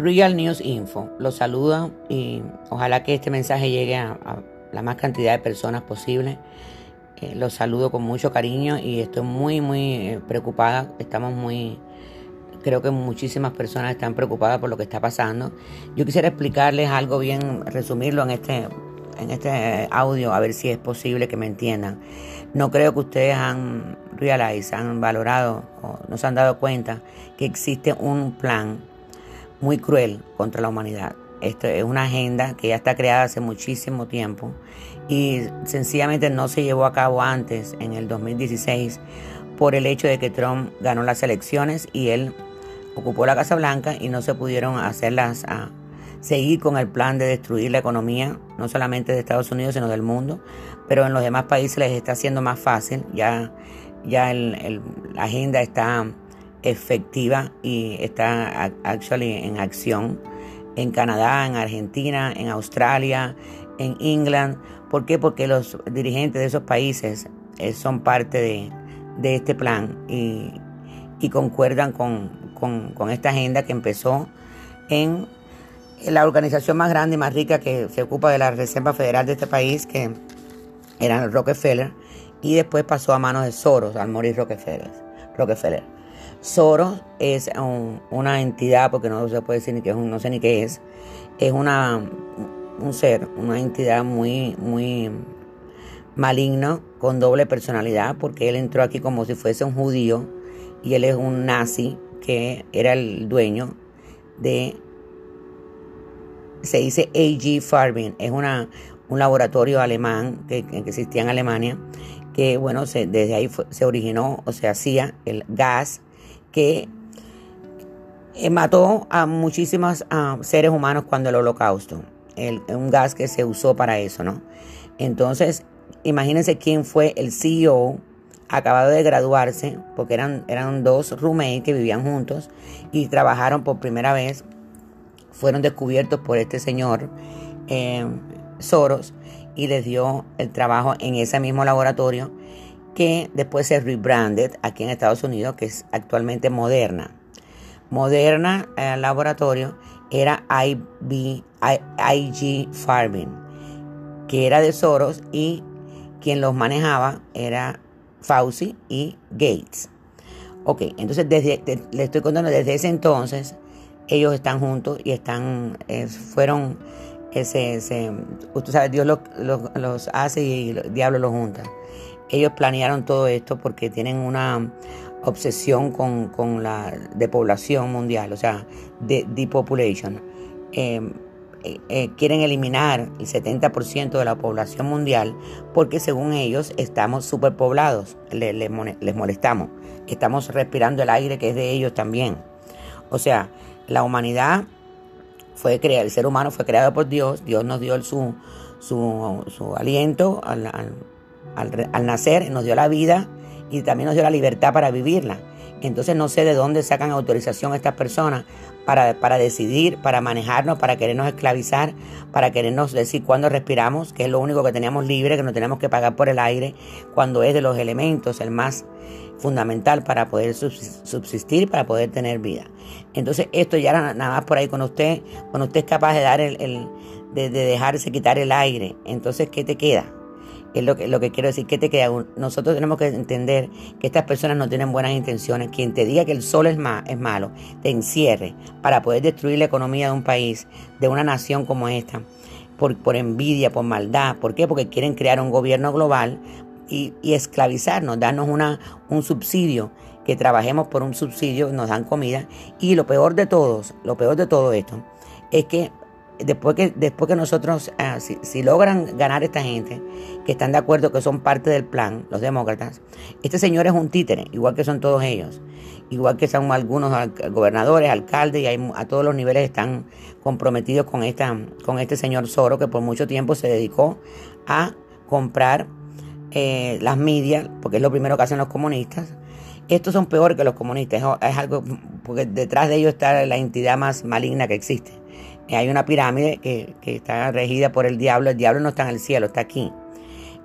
Real News Info. Los saluda y ojalá que este mensaje llegue a, la más cantidad de personas posible. Eh, los saludo con mucho cariño y estoy muy, muy eh, preocupada. Estamos muy, creo que muchísimas personas están preocupadas por lo que está pasando. Yo quisiera explicarles algo bien, resumirlo en este, en este audio, a ver si es posible que me entiendan. No creo que ustedes han realized, han valorado o no se han dado cuenta que existe un plan muy cruel contra la humanidad. Esto es una agenda que ya está creada hace muchísimo tiempo y sencillamente no se llevó a cabo antes, en el 2016, por el hecho de que Trump ganó las elecciones y él ocupó la Casa Blanca y no se pudieron hacerlas a seguir con el plan de destruir la economía, no solamente de Estados Unidos, sino del mundo, pero en los demás países les está haciendo más fácil, ya, ya la agenda está efectiva y está actually en acción en Canadá, en Argentina, en Australia, en England. ¿Por qué? Porque los dirigentes de esos países eh, son parte de, de este plan y, y concuerdan con, con, esta agenda que empezó en la organización más grande y más rica que se ocupa de la Reserva Federal de este país, que era Rockefeller, y después pasó a manos de Soros al morir. Rockefeller. Soros es una entidad, porque no se puede decir ni que es un, no sé ni qué es, es una, un ser, una entidad muy, muy maligno, con doble personalidad, porque él entró aquí como si fuese un judío y él es un nazi que era el dueño de, se dice AG Farming, es una, un laboratorio alemán que, existía en Alemania, que bueno, desde ahí se originó o se hacía el gas que eh, mató a muchísimos seres humanos cuando el holocausto, el, un gas que se usó para eso, ¿no? Entonces, imagínense quién fue el CEO acabado de graduarse, porque eran, eran dos roommates que vivían juntos y trabajaron por primera vez, fueron descubiertos por este señor eh, Soros y les dio el trabajo en ese mismo laboratorio que después se rebranded aquí en Estados Unidos, que es actualmente Moderna. Moderna eh, Laboratorio era IG Farming, que era de Soros y quien los manejaba era Fauci y Gates. Ok, entonces desde, le estoy contando desde ese entonces, ellos están juntos y están, fueron, ese, ese, usted sabe, Dios los, los hace y el diablo los junta. Ellos planearon todo esto porque tienen una obsesión con, la depoblación mundial, o sea, de depopulation. Em, eh, eh, quieren eliminar el 70% de la población mundial porque según ellos estamos superpoblados, les, les molestamos, estamos respirando el aire que es de ellos también. O sea, la humanidad fue creada, el ser humano fue creado por Dios, Dios nos dio su, su, su aliento al, al, nacer nos dio la vida y también nos dio la libertad para vivirla. Entonces no sé de dónde sacan autorización estas personas para, para, decidir, para manejarnos, para querernos esclavizar, para querernos decir cuándo respiramos, que es lo único que teníamos libre, que no tenemos que pagar por el aire, cuando es de los elementos el más fundamental para poder subsistir, para poder tener vida. Entonces esto ya nada más por ahí con usted, cuando usted es capaz de dar el, de dejarse quitar el aire, entonces ¿qué te queda? Es lo que, lo que quiero decir, que te queda. Nosotros tenemos que entender que estas personas no tienen buenas intenciones. Quien te diga que el sol es, es malo, te encierre para poder destruir la economía de un país, de una nación como esta, por, por envidia, por maldad. ¿Por qué? Porque quieren crear un gobierno global y, y esclavizarnos, darnos una, un subsidio, que trabajemos por un subsidio, nos dan comida. Y lo peor de todos, lo peor de todo esto, es que después que, después que nosotros, ah, si, logran ganar esta gente, que están de acuerdo que son parte del plan, los demócratas, este señor es un títere, igual que son todos ellos, igual que son algunos gobernadores, alcaldes, y hay, a todos los niveles están comprometidos con, esta, con este señor Soro, que por mucho tiempo se dedicó a comprar eh, las medias, porque es lo primero que hacen los comunistas. Estos son peores que los comunistas, es algo, porque detrás de ellos está la entidad más maligna que existe hay una pirámide que, está regida por el diablo. El diablo no está en el cielo, está aquí.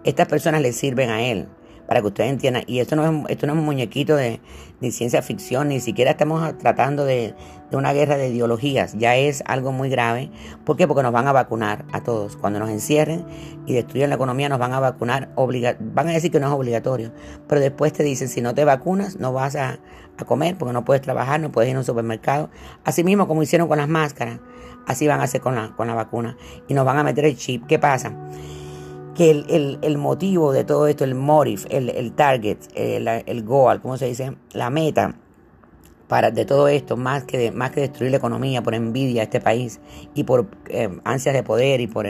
Estas personas le sirven a él para que ustedes entiendan. Y esto no es, esto no es un muñequito de, ni ciencia ficción, ni siquiera estamos tratando de, una guerra de ideologías. Ya es algo muy grave. ¿Por qué? Porque nos van a vacunar a todos. Cuando nos encierren y destruyan la economía, nos van a vacunar. Obliga van a decir que no es obligatorio. Pero después te dicen, si no te vacunas, no vas a, a comer porque no puedes trabajar, no puedes ir a un supermercado. Así mismo como hicieron con las máscaras, así van a hacer con la, con la vacuna. Y nos van a meter el chip. ¿Qué pasa? Que el, motivo de todo esto, el motive, el, target, el, el, goal, ¿cómo se dice? La meta para, de todo esto, más que, más que destruir la economía por envidia a este país y por eh, ansias de poder y por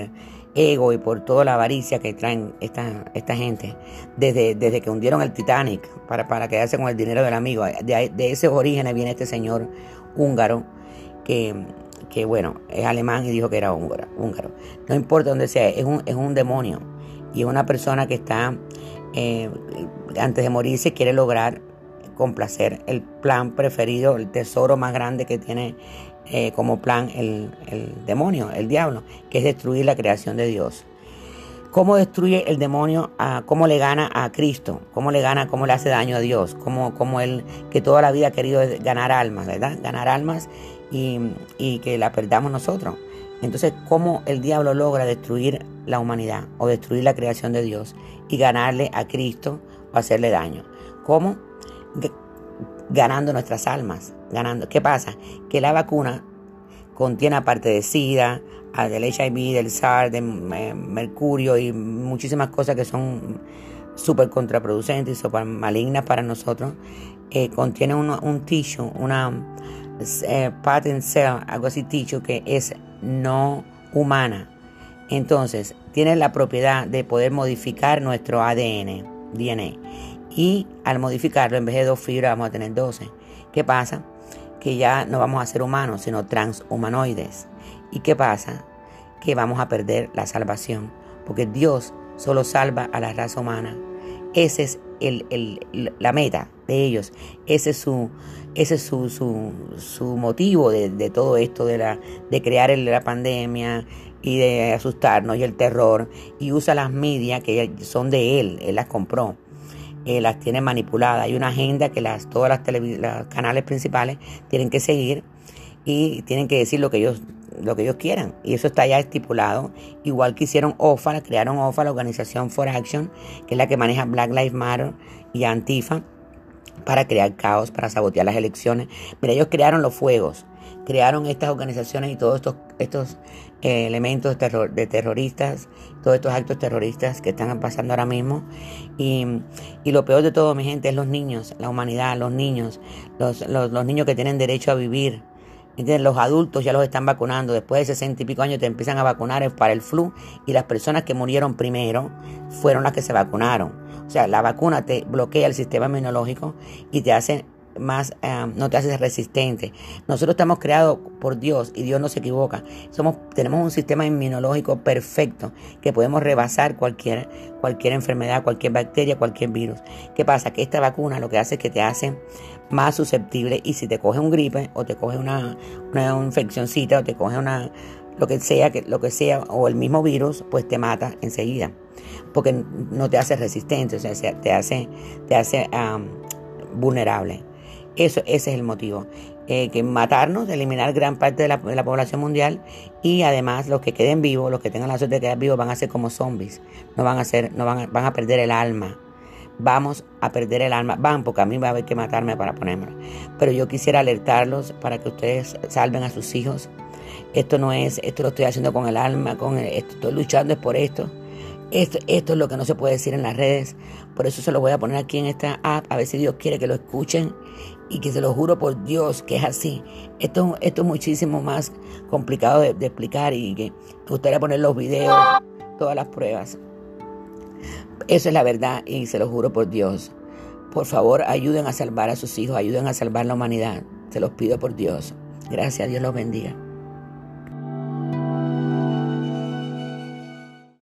ego y por toda la avaricia que traen esta, esta gente, desde, desde que hundieron el Titanic para, para quedarse con el dinero del amigo, de, de esos orígenes viene este señor húngaro que que bueno, es alemán y dijo que era húngaro. No importa dónde sea, es un, es un demonio y una persona que está, eh, antes de morirse, quiere lograr complacer el plan preferido, el tesoro más grande que tiene eh, como plan el, demonio, el diablo, que es destruir la creación de Dios. ¿Cómo destruye el demonio? A, ¿Cómo le gana a Cristo? ¿Cómo le gana, cómo le hace daño a Dios? ¿Cómo, cómo él, que toda la vida ha querido ganar almas, ¿verdad? Ganar almas y, y que la perdamos nosotros. Entonces, ¿cómo el diablo logra destruir la humanidad o destruir la creación de Dios y ganarle a Cristo o hacerle daño? ¿Cómo? Ganando nuestras almas. Ganando. ¿Qué pasa? Que la vacuna contiene aparte de SIDA, del HIV, del SARS, de eh, mercurio y muchísimas cosas que son súper contraproducentes y súper malignas para nosotros. Eh, contiene un, un tissue, una eh, patent cell, algo así tissue, que es no humana. Entonces, tiene la propiedad de poder modificar nuestro ADN, DNA. Y al modificarlo, en vez de dos fibras, vamos a tener 12. ¿Qué pasa? Que ya no vamos a ser humanos, sino transhumanoides. ¿Y qué pasa? Que vamos a perder la salvación. Porque Dios solo salva a la raza humana. Esa es la meta de ellos. Ese es su, ese es su, su, motivo de, todo esto, de, la, de crear la pandemia y de asustarnos y el terror. Y usa las medias que son de él, él las compró. Él las tiene manipuladas. Hay una agenda que las, todas las, los canales principales tienen que seguir y tienen que decir lo que ellos lo que ellos quieran. Y eso está ya estipulado. Igual que hicieron OFA, crearon OFA, la organización For Action, que es la que maneja Black Lives Matter y Antifa para crear caos, para sabotear las elecciones. Mira, ellos crearon los fuegos, crearon estas organizaciones y todos estos, estos eh, elementos de, terror, de terroristas, todos estos actos terroristas que están pasando ahora mismo. Y, y, lo peor de todo, mi gente, es los niños, la humanidad, los niños, los, los, los niños que tienen derecho a vivir. Los adultos ya los están vacunando. Después de 60 y pico años te empiezan a vacunar para el flu. Y las personas que murieron primero fueron las que se vacunaron. O sea, la vacuna te bloquea el sistema inmunológico y te hace más, eh, no te hace resistente. Nosotros estamos creados por Dios y Dios no se equivoca. Somos, tenemos un sistema inmunológico perfecto que podemos rebasar cualquier, cualquier enfermedad, cualquier bacteria, cualquier virus. ¿Qué pasa? Que esta vacuna lo que hace es que te hace más susceptible y si te coge un gripe o te coge una, una infeccióncita o te coge una, lo que sea, que, lo que sea, o el mismo virus, pues te mata enseguida porque no te hace resistente, o sea, te hace, te hace vulnerable. Eso, ese es el motivo. Eh, que matarnos, eliminar gran parte de la, población mundial y además los que queden vivos, los que tengan la suerte de quedar vivos van a ser como zombies, no van a ser, no van a, van a perder el alma. Vamos a perder el alma, van porque a mí va a haber que matarme para ponérmelo. Pero yo quisiera alertarlos para que ustedes salven a sus hijos. Esto no es, esto lo estoy haciendo con el alma, con esto, estoy luchando es por esto. Esto, esto es lo que no se puede decir en las redes. Por eso se lo voy a poner aquí en esta app. A ver si Dios quiere que lo escuchen. Y que se lo juro por Dios que es así. Esto, esto es muchísimo más complicado de, explicar. Y que gustaría poner los videos, todas las pruebas. Eso es la verdad y se lo juro por Dios. Por favor, ayuden a salvar a sus hijos, ayuden a salvar la humanidad. Se los pido por Dios. Gracias, Dios los bendiga.